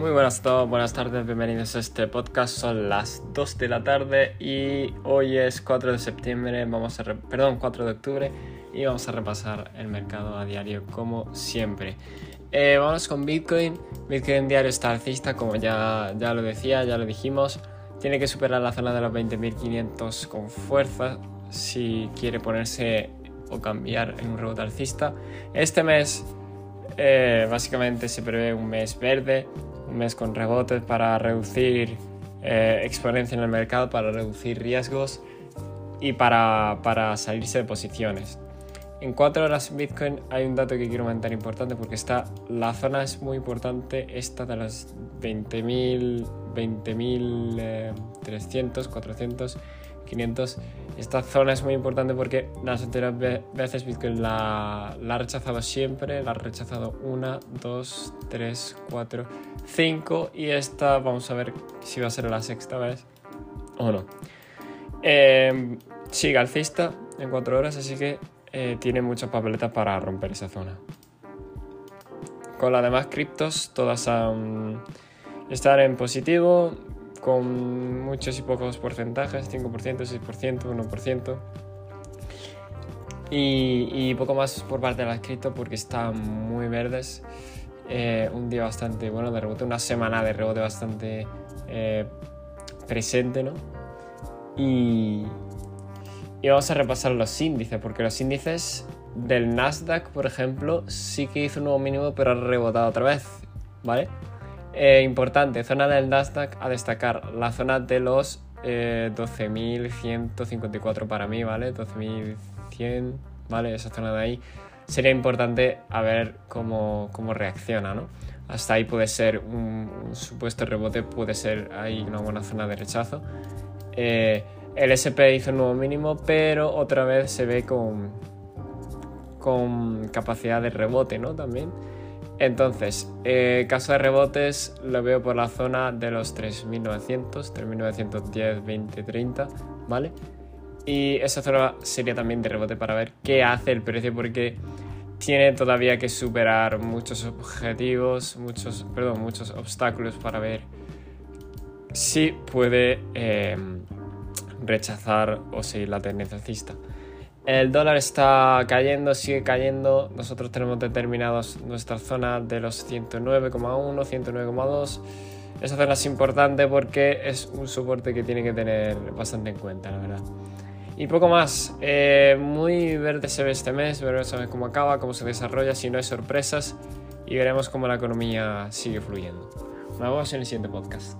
Muy buenas a todos, buenas tardes, bienvenidos a este podcast. Son las 2 de la tarde y hoy es 4 de septiembre, vamos a perdón, 4 de octubre y vamos a repasar el mercado a diario como siempre. Eh, vamos con Bitcoin. Bitcoin diario está alcista, como ya, ya lo decía, ya lo dijimos. Tiene que superar la zona de los 20.500 con fuerza si quiere ponerse o cambiar en un rebote alcista. Este mes eh, básicamente se prevé un mes verde, un mes con rebotes para reducir eh, exponencia en el mercado, para reducir riesgos y para, para salirse de posiciones. En 4 horas Bitcoin hay un dato que quiero comentar importante porque está, la zona es muy importante, esta de las 20.000, 20.300, 400 500. Esta zona es muy importante porque las anteriores veces Bitcoin la, ha rechazado siempre, la ha rechazado una, dos, tres, cuatro, cinco y esta vamos a ver si va a ser la sexta vez o no. Eh, sigue alcista en cuatro horas, así que eh, tiene muchas papeletas para romper esa zona. Con las demás criptos, todas han, están en positivo, con muchos y pocos porcentajes, 5%, 6%, 1%. Y, poco más por parte de las cripto porque están muy verdes. Eh, un día bastante bueno de rebote, una semana de rebote bastante eh, presente, ¿no? Y, y vamos a repasar los índices, porque los índices del Nasdaq, por ejemplo, sí que hizo un nuevo mínimo, pero ha rebotado otra vez, ¿vale? Eh, importante, zona del Nasdaq a destacar, la zona de los 12.154 eh, para mí, ¿vale? 12.100, ¿vale? Esa zona de ahí. Sería importante a ver cómo, reacciona, ¿no? Hasta ahí puede ser un, supuesto rebote, puede ser ahí una buena zona de rechazo. Eh, el SP hizo un nuevo mínimo, pero otra vez se ve con, con capacidad de rebote, ¿no? También. Entonces, eh, caso de rebotes lo veo por la zona de los 3900, 3910, 20, 30, ¿vale? Y esa zona sería también de rebote para ver qué hace el precio porque tiene todavía que superar muchos objetivos, muchos, perdón, muchos obstáculos para ver si puede eh, rechazar o seguir la tendencia alcista. El dólar está cayendo, sigue cayendo. Nosotros tenemos determinados nuestra zona de los 109,1, 109,2. Esa zona es importante porque es un soporte que tiene que tener bastante en cuenta, la verdad. Y poco más. Eh, muy verde se ve este mes. Veremos a ver cómo acaba, cómo se desarrolla, si no hay sorpresas. Y veremos cómo la economía sigue fluyendo. Nos vemos en el siguiente podcast.